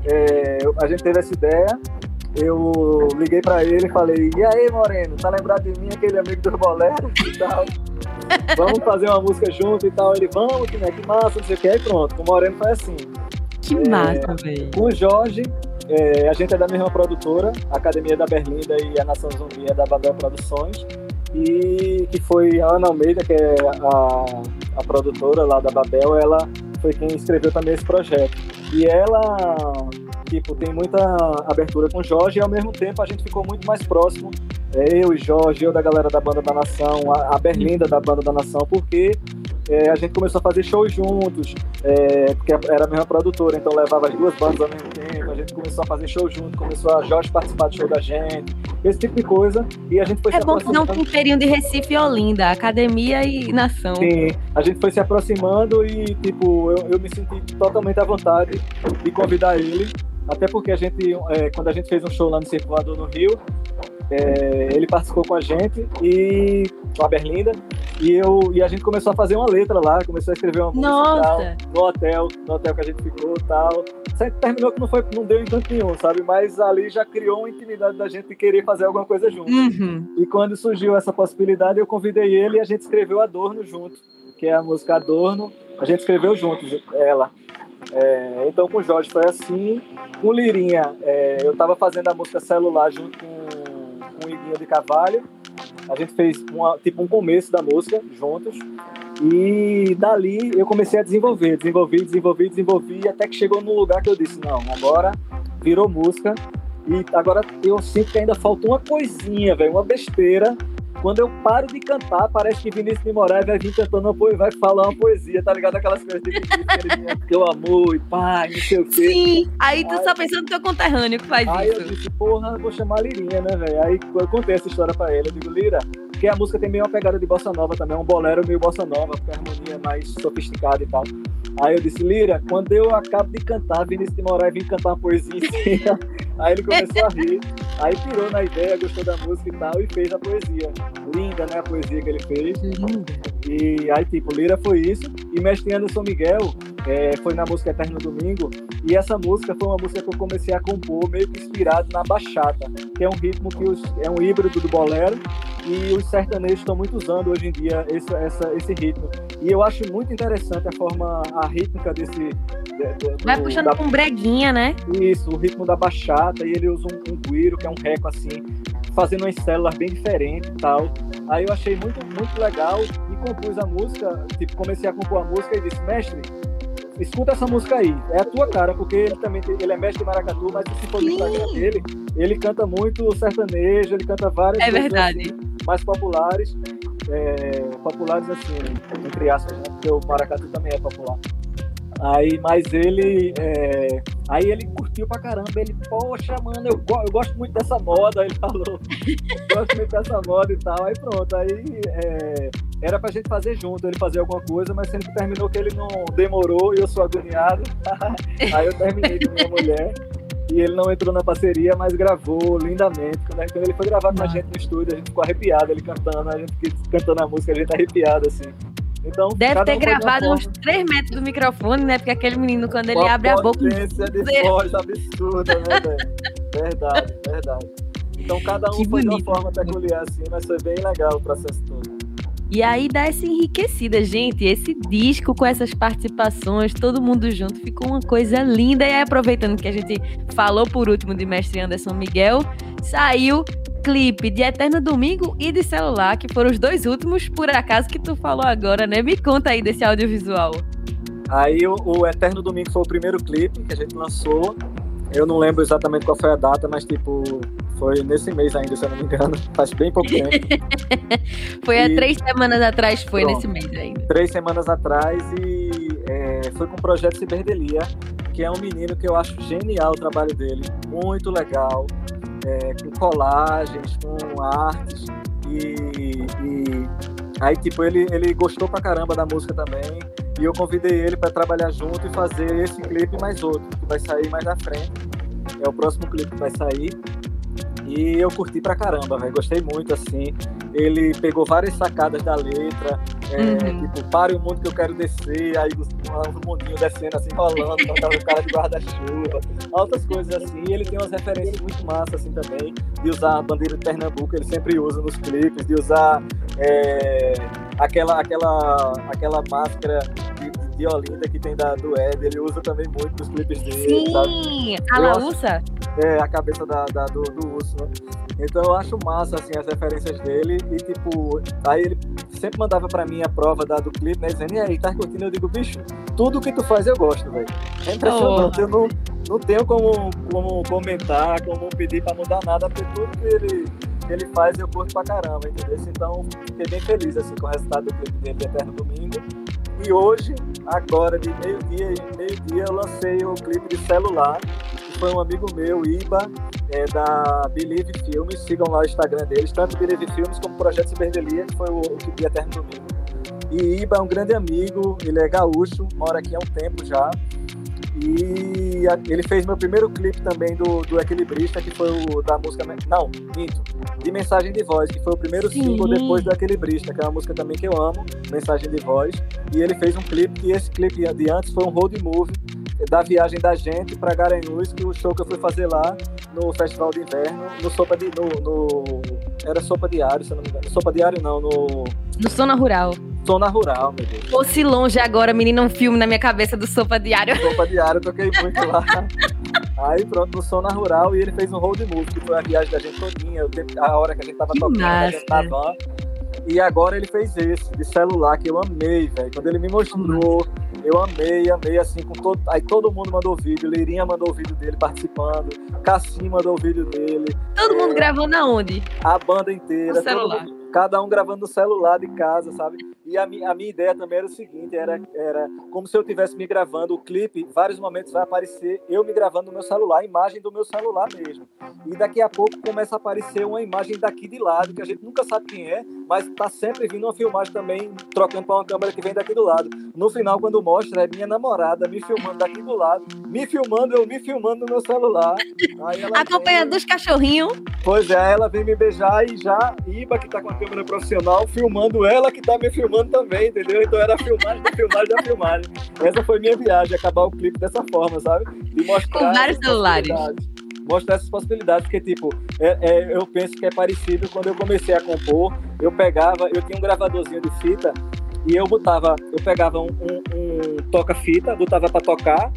é, a gente teve essa ideia, eu liguei pra ele e falei: E aí, Moreno, tá lembrado de mim, aquele amigo dos boleros e tal? vamos fazer uma música junto e tal. Ele, vamos, que, né, que massa, não sei o que. Aí pronto, com o Moreno foi assim. Que é, massa, velho. Com o Jorge, é, a gente é da mesma produtora, a Academia da Berlinda e a Nação Zumbi é da Babel Produções. E que foi a Ana Almeida, que é a, a produtora lá da Babel, ela foi quem escreveu também esse projeto. E ela, tipo, tem muita abertura com o Jorge e ao mesmo tempo a gente ficou muito mais próximo é, eu e Jorge, eu da galera da Banda da Nação, a, Berlinda da Banda da Nação, porque é, a gente começou a fazer shows juntos, é, porque era a mesma produtora, então levava as duas bandas ao mesmo tempo, a gente começou a fazer show junto, começou a Jorge participar do show da gente, esse tipo de coisa, e a gente foi É bom que não um de Recife e Olinda, academia e nação. Sim, a gente foi se aproximando e, tipo, eu, eu me senti totalmente à vontade de convidar ele, até porque a gente, é, quando a gente fez um show lá no Circulador no Rio, é, ele participou com a gente e com a Berlinda e eu e a gente começou a fazer uma letra lá, começou a escrever uma música no hotel, no hotel que a gente ficou tal. Terminou que não foi, não deu encanto nenhum, sabe? Mas ali já criou uma intimidade da gente querer fazer alguma coisa junto. Uhum. E quando surgiu essa possibilidade, eu convidei ele e a gente escreveu Adorno junto, que é a música Adorno. A gente escreveu juntos ela. É, então com o Jorge foi assim. Com Lirinha, é, eu estava fazendo a música celular junto com com Iguinho de Cavalho. A gente fez uma, tipo um começo da música juntos. E dali eu comecei a desenvolver, desenvolvi, desenvolvi, desenvolvi, até que chegou num lugar que eu disse, não, agora virou música. E agora eu sinto que ainda falta uma coisinha, velho, uma besteira quando eu paro de cantar, parece que Vinícius de Moraes vai vir cantando uma poesia, vai falar uma poesia, tá ligado? Aquelas coisas de Vinícius, teu amor e pai, não sei o quê. Sim, aí tu aí, só pensando no teu conterrâneo que faz aí isso. Aí eu disse, porra, vou chamar a Lirinha, né, velho? Aí eu contei essa história pra ele, eu digo, Lira, porque a música tem meio uma pegada de bossa nova também, é um bolero meio bossa nova, porque a harmonia é mais sofisticada e tal. Aí eu disse, Lira, quando eu acabo de cantar, Vinícius de Moraes vem cantar uma poesia em cima. Aí ele começou a rir, aí pirou na ideia, gostou da música e tal, e fez a poesia. Linda, né, a poesia que ele fez. E aí, tipo, Lira foi isso. E Mestre Anderson Miguel é, foi na música Eterno Domingo. E essa música foi uma música que eu comecei a compor meio que inspirado na bachata, que é um ritmo que os, é um híbrido do bolero. E os sertanejos estão muito usando hoje em dia esse, essa, esse ritmo. E eu acho muito interessante a forma, a rítmica desse. Do, Vai puxando da, com breguinha, né? Isso, o ritmo da bachata, e ele usa um, um guiro, que é um reco assim, fazendo umas células bem diferentes e tal. Aí eu achei muito, muito legal e compus a música, tipo, comecei a compor a música e disse, mestre, escuta essa música aí, é a tua cara, porque ele também ele é mestre de maracatu, mas se for Instagram dele, ele canta muito sertanejo, ele canta várias é verdade. Assim, mais populares é, populares assim, entre aspas, né? porque o maracatu também é popular. Aí, mas ele, é, Aí ele curtiu pra caramba, ele, poxa, mano, eu, eu gosto muito dessa moda, ele falou, gosto muito dessa moda e tal, aí pronto, aí é, era pra gente fazer junto, ele fazer alguma coisa, mas sempre terminou que ele não demorou e eu sou agoniado, aí eu terminei com minha mulher, e ele não entrou na parceria, mas gravou lindamente. Quando ele foi gravar com a gente no estúdio, a gente ficou arrepiado, ele cantando, a gente cantando a música, a gente arrepiado, assim. Então, Deve ter um gravado uns 3 metros do microfone, né? Porque aquele menino, quando ele abre a boca. de voz absurda, né, velho? Verdade, verdade. Então, cada um que foi bonito. de uma forma peculiar, assim, mas foi bem legal o processo todo. E aí dá essa enriquecida, gente. Esse disco com essas participações, todo mundo junto, ficou uma coisa linda. E aí, aproveitando que a gente falou por último de Mestre Anderson Miguel, saiu clipe de Eterno Domingo e de Celular, que foram os dois últimos, por acaso, que tu falou agora, né? Me conta aí desse audiovisual. Aí o, o Eterno Domingo foi o primeiro clipe que a gente lançou. Eu não lembro exatamente qual foi a data, mas tipo, foi nesse mês ainda, se eu não me engano. Faz bem pouco tempo. foi e... há três semanas atrás, foi Pronto, nesse mês ainda. Três semanas atrás e é, foi com o projeto Ciberdelia, que é um menino que eu acho genial o trabalho dele. Muito legal. É, com colagens, com artes. E, e aí, tipo, ele, ele gostou pra caramba da música também. E eu convidei ele para trabalhar junto e fazer esse clipe mais outro, que vai sair mais na frente. É o próximo clipe que vai sair. E eu curti pra caramba. Gostei muito, assim. Ele pegou várias sacadas da letra. É, uhum. Tipo, pare o mundo que eu quero descer. Aí o mundinho descendo, assim, rolando. Então tava o cara de guarda-chuva. Outras coisas assim. E ele tem umas referências muito massas, assim, também. De usar a bandeira de Pernambuco, ele sempre usa nos clipes. De usar é, aquela, aquela, aquela máscara de Olinda que tem da, do Ed, ele usa também muito nos clipes dele. Sim, sabe? a Laúça? É, a cabeça da, da do, do urso, né? Então eu acho massa, assim, as referências dele. E, tipo, aí ele sempre mandava pra mim a prova da, do clipe, né? Dizendo, e aí, tá curtindo? Eu digo, bicho, tudo que tu faz eu gosto, velho. É impressionante. Oh. Eu não, não tenho como, como comentar, como pedir pra mudar nada, porque tudo que ele, que ele faz eu curto pra caramba, entendeu? Então, fiquei bem feliz, assim, com o resultado do clipe dele de Eterno Domingo. E hoje, agora de meio-dia e meio-dia, eu lancei o clipe de celular, que foi um amigo meu, Iba, é, da Believe Filmes. Sigam lá o Instagram deles, tanto Believe Filmes como Projeto Ciberdelia, que foi o, o que de Eterno Domingo. E Iba é um grande amigo, ele é gaúcho, mora aqui há um tempo já. E ele fez meu primeiro clipe também do, do Equilibrista, que foi o da música. Não, minto. De Mensagem de Voz, que foi o primeiro Sim. single depois do Equilibrista, que é uma música também que eu amo, Mensagem de Voz. E ele fez um clipe, e esse clipe de antes foi um road movie da viagem da gente para Garanhuns, que o show que eu fui fazer lá no Festival de Inverno, no Sopa de. No, no, era Sopa Diário, se eu não me engano. Sopa Diário não, no. No Zona Rural. Zona Rural, meu Deus. Fosse longe agora, menina, um filme na minha cabeça do Sopa Diário. Sopa Diário, toquei muito lá. Aí pronto, no Zona Rural e ele fez um road movie, que foi a viagem da gente todinha, a hora que a gente tava que tocando, massa. a gente na van. E agora ele fez esse, de celular, que eu amei, velho. Quando ele me mostrou, eu amei, amei, assim, com todo. Aí todo mundo mandou vídeo, Leirinha mandou o vídeo dele participando, Cassim mandou o vídeo dele. Todo é, mundo gravando aonde? A banda inteira. No celular. Mundo, cada um gravando no celular de casa, sabe? E a, mi, a minha ideia também era o seguinte, era, era como se eu estivesse me gravando o clipe, vários momentos vai aparecer eu me gravando no meu celular, a imagem do meu celular mesmo. E daqui a pouco começa a aparecer uma imagem daqui de lado, que a gente nunca sabe quem é, mas tá sempre vindo uma filmagem também, trocando para uma câmera que vem daqui do lado. No final, quando mostra, é minha namorada me filmando daqui do lado, me filmando, eu me filmando no meu celular. Acompanhando vem... dos cachorrinhos. Pois é, ela vem me beijar e já Iba, que tá com a câmera profissional, filmando ela que tá me filmando também, entendeu? Então era filmagem da filmagem da filmagem. Essa foi minha viagem, acabar o clipe dessa forma, sabe? De mostrar. Com vários celulares. Mostrar essas possibilidades, porque, tipo, é, é, eu penso que é parecido quando eu comecei a compor. Eu pegava, eu tinha um gravadorzinho de fita e eu botava, eu pegava um, um, um toca-fita, botava para tocar,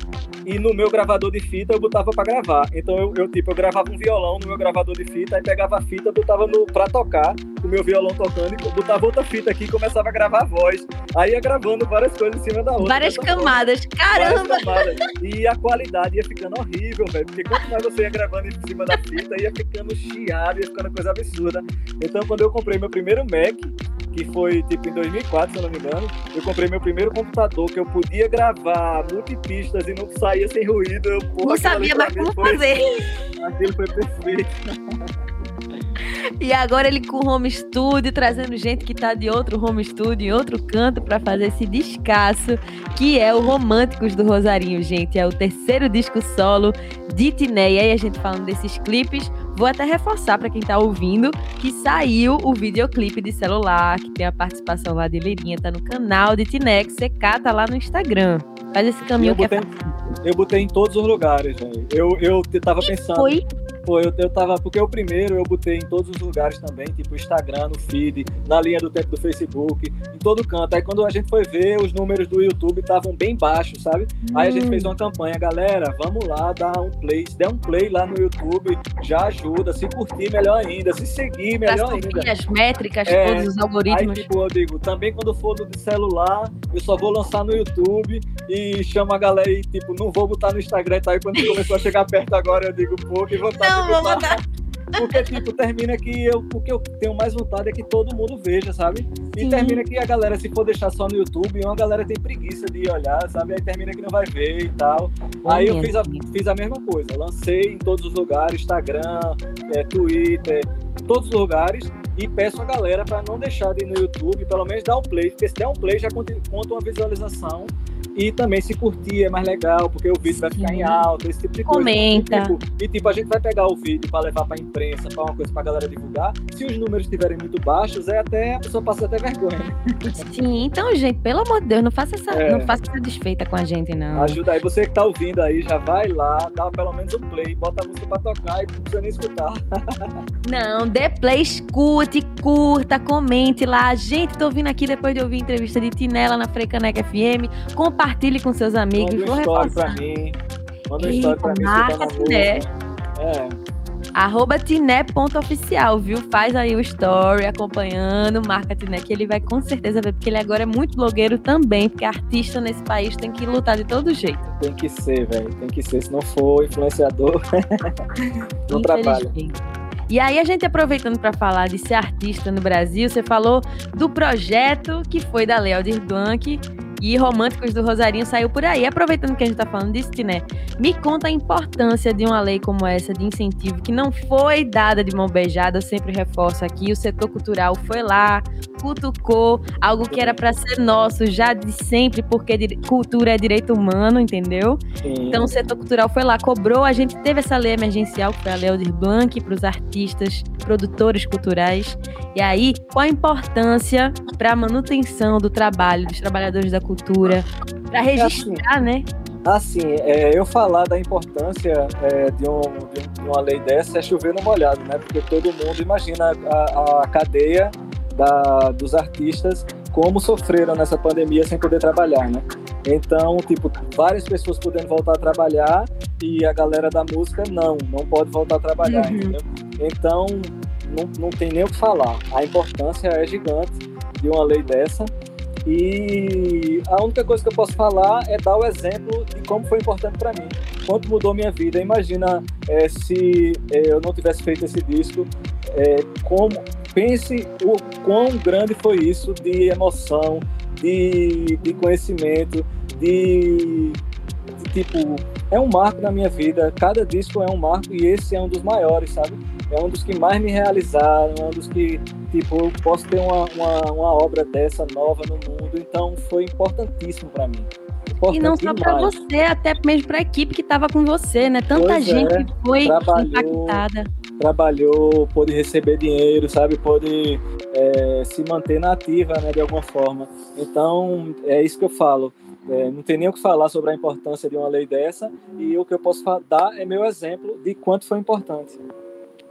e no meu gravador de fita eu botava para gravar. Então eu, eu, tipo, eu gravava um violão no meu gravador de fita, aí pegava a fita, botava no para tocar, o meu violão tocando, e botava outra fita aqui e começava a gravar a voz. Aí ia gravando várias coisas em cima da outra. Várias camadas, caramba! Várias camadas. E a qualidade ia ficando horrível, velho, porque quanto mais você ia gravando em cima da fita, ia ficando chiado, ia ficando coisa absurda. Então quando eu comprei meu primeiro Mac, que foi tipo em 2004, se eu não me engano. Eu comprei meu primeiro computador que eu podia gravar multipistas e não saía sem ruído. Eu, porra, não sabia mais como foi... fazer. Aquilo foi perfeito. E agora ele com home studio, trazendo gente que tá de outro home studio, em outro canto, para fazer esse descasso, que é o Românticos do Rosarinho, gente. É o terceiro disco solo de Tiné. E aí a gente falando desses clipes, vou até reforçar para quem tá ouvindo que saiu o videoclipe de celular, que tem a participação lá de Lirinha, tá no canal de que você cata lá no Instagram. Faz esse caminho eu que botei, é Eu botei em todos os lugares, velho. Eu, eu tava pensando. Foi Pô, eu, eu tava. Porque o primeiro eu botei em todos os lugares também, tipo Instagram, no feed, na linha do tempo do Facebook, em todo canto. Aí quando a gente foi ver, os números do YouTube estavam bem baixos, sabe? Hum. Aí a gente fez uma campanha, galera, vamos lá, dar um play. Se der um play lá no YouTube, já ajuda. Se curtir, melhor ainda. Se seguir, melhor pra ainda. as métricas, é, todos os algoritmos. Aí, tipo, eu digo, também quando for do celular, eu só vou lançar no YouTube e chamo a galera e, tipo, não vou botar no Instagram e tá? Aí quando começou a chegar perto agora, eu digo, pô, que vontade não, vou mandar. Porque, tipo, termina que eu, o que eu tenho mais vontade é que todo mundo veja, sabe? E Sim. termina que a galera, se for deixar só no YouTube, uma galera tem preguiça de olhar, sabe? Aí termina que não vai ver e tal. Aí eu fiz a, fiz a mesma coisa. Lancei em todos os lugares, Instagram, é, Twitter, todos os lugares. E peço a galera para não deixar de ir no YouTube, pelo menos dar um play, porque se der um play já conta uma visualização e também se curtir é mais legal, porque o vídeo vai ficar em alta, esse tipo de coisa. Comenta. E tipo, e, tipo, a gente vai pegar o vídeo para levar para imprensa, para uma coisa para galera divulgar. Se os números estiverem muito baixos, é até a pessoa passa até vergonha. Sim, então, gente, pelo amor de Deus, não faça essa, é. não faça essa desfeita com a gente, não. Ajuda aí, você que tá ouvindo aí, já vai lá, dá pelo menos um play, bota a música para tocar e não precisa nem escutar. não, dê play, escute, curta, comente lá. Gente, tô ouvindo aqui depois de ouvir a entrevista de Tinela na Frecaneca FM. Compartilhe Compartilhe com seus amigos. Manda uma história pra mim. Manda uma história pra mim. Marca Tiné. É. Arroba tiné.oficial, viu? Faz aí o story acompanhando, marca Tiné, que ele vai com certeza ver, porque ele agora é muito blogueiro também, porque artista nesse país tem que lutar de todo jeito. Tem que ser, velho. Tem que ser. Se não for influenciador, não trabalha. E aí, a gente aproveitando para falar de ser artista no Brasil, você falou do projeto que foi da Léo Blanc, e Românticos do Rosarinho saiu por aí. Aproveitando que a gente está falando disso, né? Me conta a importância de uma lei como essa de incentivo que não foi dada de mão beijada. Eu sempre reforço aqui, o setor cultural foi lá, cutucou algo que era para ser nosso já de sempre, porque cultura é direito humano, entendeu? Sim. Então o setor cultural foi lá, cobrou, a gente teve essa lei emergencial que foi a Lei Aldir Blanc para os artistas, produtores culturais. E aí, qual a importância para a manutenção do trabalho dos trabalhadores da cultura? Cultura, para é registrar, assim, né? Assim, é, eu falar da importância é, de, um, de, uma lei dessa é chover no molhado, né? Porque todo mundo imagina a, a cadeia da, dos artistas como sofreram nessa pandemia sem poder trabalhar, né? Então, tipo, várias pessoas podendo voltar a trabalhar e a galera da música não, não pode voltar a trabalhar, uhum. entendeu? Então, não, não tem nem o que falar. A importância é gigante de uma lei dessa e a única coisa que eu posso falar é dar o exemplo de como foi importante para mim, quanto mudou minha vida. Imagina é, se é, eu não tivesse feito esse disco, é, como pense o quão grande foi isso de emoção, de, de conhecimento, de, de tipo é um marco na minha vida. Cada disco é um marco e esse é um dos maiores, sabe? É um dos que mais me realizaram, é um dos que tipo, eu posso ter uma, uma, uma obra dessa nova no mundo, então foi importantíssimo para mim. e não só para você, até mesmo para a equipe que estava com você, né? Tanta pois gente é, foi impactada. Trabalhou, pôde receber dinheiro, sabe? Pôde é, se manter na ativa, né? De alguma forma. Então, é isso que eu falo. É, não tem nem o que falar sobre a importância de uma lei dessa e o que eu posso dar é meu exemplo de quanto foi importante.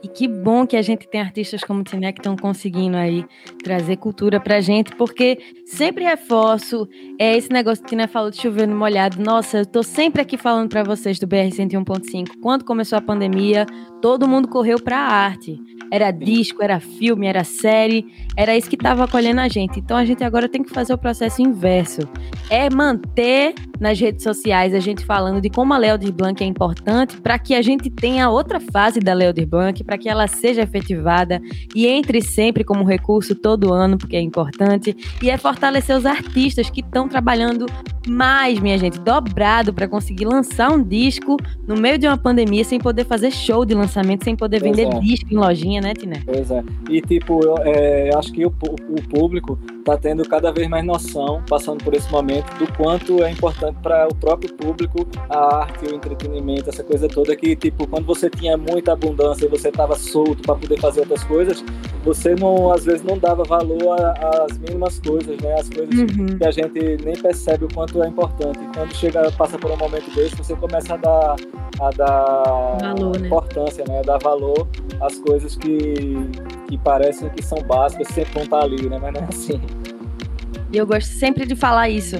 E que bom que a gente tem artistas como o Tiné que estão conseguindo aí trazer cultura pra gente, porque sempre reforço é esse negócio que o Tiné falou de chover no molhado. Nossa, eu tô sempre aqui falando para vocês do BR 101.5. Quando começou a pandemia, todo mundo correu pra arte. Era disco, era filme, era série, era isso que estava acolhendo a gente. Então a gente agora tem que fazer o processo inverso. É manter nas redes sociais a gente falando de como a Leodir Blanc é importante para que a gente tenha outra fase da Leodir Blanc, para que ela seja efetivada e entre sempre como recurso todo ano, porque é importante, e é fortalecer os artistas que estão trabalhando mais, minha gente, dobrado para conseguir lançar um disco no meio de uma pandemia sem poder fazer show de lançamento, sem poder pois vender é. disco em lojinha, né, Tiné? Pois é. E tipo, eu é, acho que o, o público está tendo cada vez mais noção, passando por esse momento, do quanto é importante para o próprio público a arte, o entretenimento, essa coisa toda que, tipo, quando você tinha muita abundância e você estava solto para poder fazer outras coisas, você não, às vezes não dava valor às mínimas coisas, né? As coisas uhum. que a gente nem percebe o quanto é importante. E quando chega, passa por um momento desse, você começa a dar, a dar valor, né? importância, né? Dar valor às coisas que, que parecem que são básicas, sempre vão estar ali, né? Mas não é assim. E eu gosto sempre de falar isso.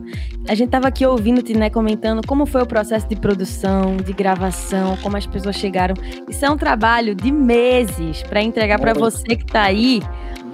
A gente estava aqui ouvindo o Tiné comentando como foi o processo de produção, de gravação, como as pessoas chegaram. Isso é um trabalho de meses para entregar para você que está aí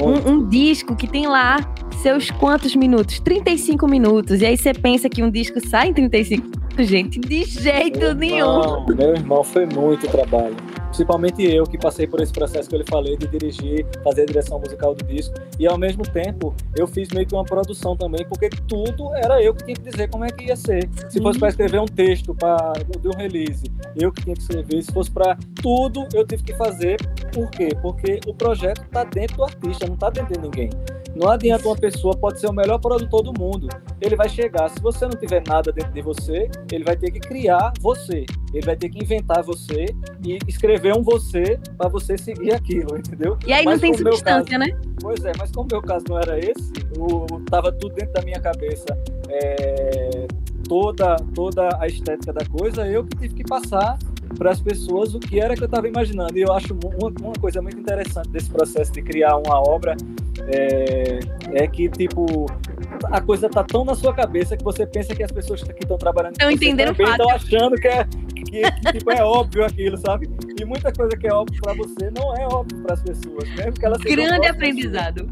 um, um, disco que tem lá seus quantos minutos? 35 minutos. E aí você pensa que um disco sai em 35 minutos, gente? De jeito meu nenhum. Irmão, meu irmão, foi muito trabalho principalmente eu que passei por esse processo que eu lhe falei de dirigir, fazer a direção musical do disco e ao mesmo tempo eu fiz meio que uma produção também, porque tudo era eu que tinha que dizer como é que ia ser. Se fosse para escrever um texto para de um release, eu que tinha que escrever. Se fosse para tudo, eu tive que fazer. Por quê? Porque o projeto está dentro do artista, não está de ninguém. Não adianta uma pessoa, pode ser o melhor produtor do mundo. Ele vai chegar, se você não tiver nada dentro de você, ele vai ter que criar você. Ele vai ter que inventar você e escrever um você para você seguir aquilo, entendeu? E aí mas não tem substância, caso, né? Pois é, mas como o meu caso não era esse, o, tava tudo dentro da minha cabeça. É, toda, toda a estética da coisa, eu que tive que passar para as pessoas o que era que eu estava imaginando. E eu acho uma, uma, coisa muito interessante desse processo de criar uma obra é, é que, tipo, a coisa tá tão na sua cabeça que você pensa que as pessoas que estão trabalhando estão entendendo também estão achando que é, que, que, tipo, é óbvio aquilo, sabe? E muita coisa que é óbvio para você não é óbvio para as pessoas, mesmo que elas Grande aprendizado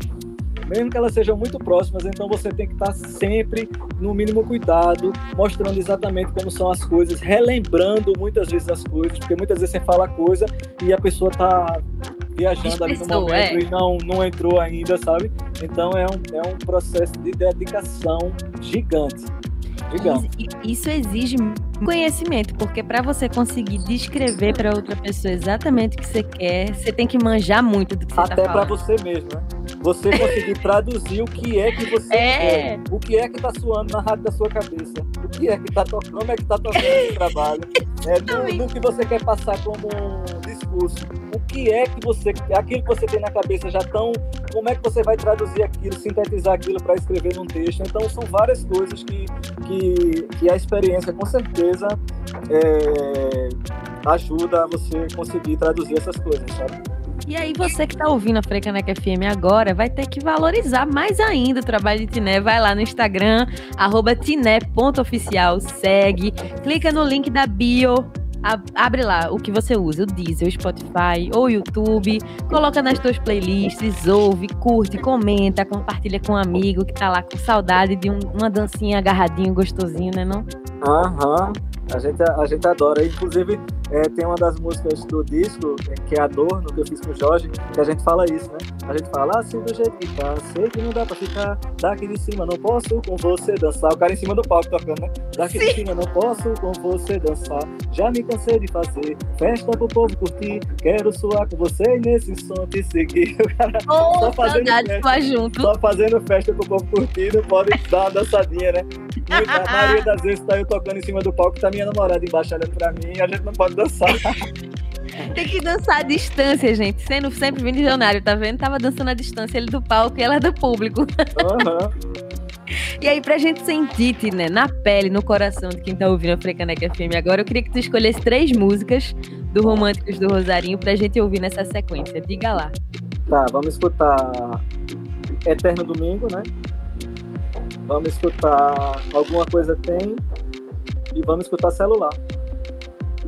mesmo que elas sejam muito próximas, então você tem que estar sempre no mínimo cuidado, mostrando exatamente como são as coisas, relembrando muitas vezes as coisas, porque muitas vezes você fala coisa e a pessoa está viajando ali no momento é. e não, não entrou ainda, sabe? Então é um, é um processo de dedicação gigante. gigante. Isso exige conhecimento, porque para você conseguir descrever para outra pessoa exatamente o que você quer, você tem que manjar muito do que você falando. Até para você mesmo, né? Você conseguir traduzir o que é que você é. quer, o que é que está suando na rádio da sua cabeça, o que é que está tocando, como é que está tocando esse trabalho, é, no, no que você quer passar como um discurso, o que é que você, aquilo que você tem na cabeça já tão, como é que você vai traduzir aquilo, sintetizar aquilo para escrever num texto. Então são várias coisas que, que, que a experiência com certeza é, ajuda a você conseguir traduzir essas coisas, sabe? E aí, você que está ouvindo a Frecaneca FM agora, vai ter que valorizar mais ainda o trabalho de Tiné. Vai lá no Instagram, tiné.oficial, segue, clica no link da bio, abre lá o que você usa, o Deezer, o Spotify ou o YouTube, coloca nas tuas playlists, ouve, curte, comenta, compartilha com um amigo que tá lá com saudade de um, uma dancinha agarradinho, gostosinho, né não? Aham. A gente, a gente adora. Inclusive, é, tem uma das músicas do disco, que é Adorno, que eu fiz com o Jorge, que a gente fala isso, né? A gente fala assim do jeito que tá, sei que não dá pra ficar daqui de cima, não posso com você dançar. O cara em cima do palco tocando, né? Daqui Sim. de cima, não posso com você dançar. Já me cansei de fazer festa pro povo curtir. Quero suar com você e nesse som te seguir. O cara oh, só fazendo festa, junto. Só fazendo festa pro povo curtir, não pode dar uma dançadinha, né? a maioria das vezes tá eu tocando em cima do palco, tá minha namorada embaixo olhando pra mim a gente não pode dançar. Tem que dançar à distância, gente. Sendo sempre visionário, tá vendo? Tava dançando à distância, ele do palco e ela do público. Uhum. E aí, pra gente sentir, né, na pele, no coração de quem tá ouvindo a Frecaneca FM agora, eu queria que tu escolhesse três músicas do Românticos do Rosarinho pra gente ouvir nessa sequência. Diga lá. Tá, vamos escutar Eterno Domingo, né? Vamos escutar Alguma Coisa Tem e vamos escutar Celular.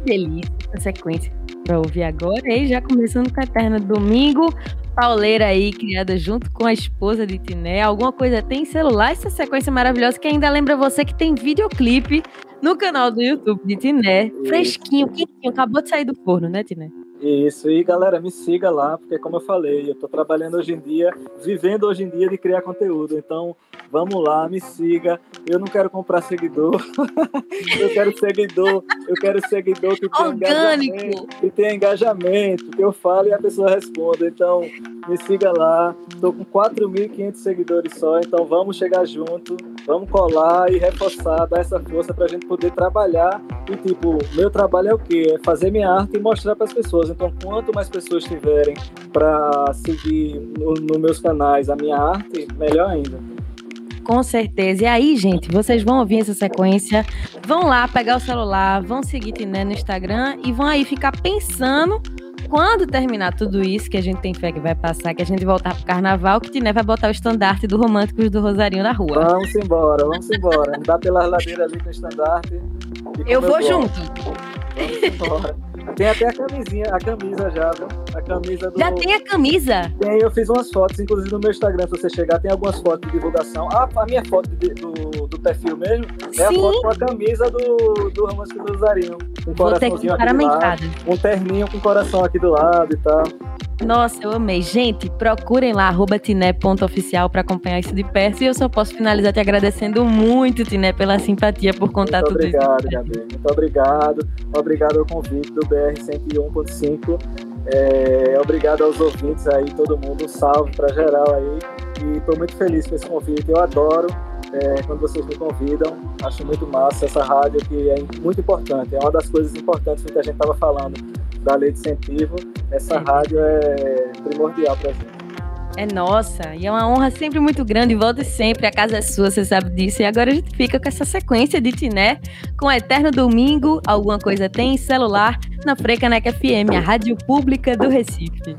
Delícia essa sequência para ouvir agora. E já começando com a Eterna Domingo. pauleira aí, criada junto com a esposa de Tiné. Alguma coisa tem celular, essa sequência maravilhosa que ainda lembra você que tem videoclipe no canal do YouTube de Tiné. Fresquinho, quentinho, acabou de sair do forno, né, Tiné? Isso, e galera, me siga lá, porque como eu falei, eu estou trabalhando hoje em dia, vivendo hoje em dia de criar conteúdo. Então, vamos lá, me siga. Eu não quero comprar seguidor, eu quero seguidor, eu quero seguidor que tenha engajamento, que tenha engajamento, que eu fale e a pessoa responda. Então, me siga lá. Estou com 4.500 seguidores só, então vamos chegar junto, vamos colar e reforçar, dar essa força para a gente poder trabalhar. E tipo, meu trabalho é o quê? É fazer minha arte e mostrar para as pessoas. Então, quanto mais pessoas tiverem para seguir nos no meus canais a minha arte, melhor ainda. Com certeza. E aí, gente, vocês vão ouvir essa sequência, vão lá pegar o celular, vão seguir Tiné no Instagram e vão aí ficar pensando quando terminar tudo isso, que a gente tem fé que vai passar, que a gente voltar pro carnaval, que Tiné vai botar o estandarte do Românticos do Rosarinho na rua. Vamos embora, vamos embora. Dá pela ladeira ali com o estandarte. Eu vou junto. Vamos embora. Tem até a camisinha, a camisa já, viu? A camisa do. Já tem a camisa? Tem, eu fiz umas fotos, inclusive no meu Instagram, se você chegar, tem algumas fotos de divulgação. Ah, a minha foto de, do perfil mesmo é Sim. a foto com a camisa do, do Romântico do Zarinho. Um coraçãozinho aqui do lado, Um terninho com coração aqui do lado e tal. Nossa, eu amei. Gente, procurem lá, arroba tiné.oficial para acompanhar isso de perto. E eu só posso finalizar te agradecendo muito, Tiné, pela simpatia por contar muito tudo obrigado, isso. Gabi. Muito obrigado. Obrigado ao convite do BR 101.5. É, obrigado aos ouvintes aí, todo mundo. Um salve para geral aí. E estou muito feliz com esse convite. Eu adoro é, quando vocês me convidam. Acho muito massa essa rádio que é muito importante. É uma das coisas importantes que a gente estava falando da lei de incentivo, essa é. rádio é primordial para a gente. É nossa, e é uma honra sempre muito grande. Volte sempre, a casa é sua, você sabe disso. E agora a gente fica com essa sequência de Tiné, com Eterno Domingo, Alguma Coisa Tem, celular, na Frecaneca FM, a rádio pública do Recife.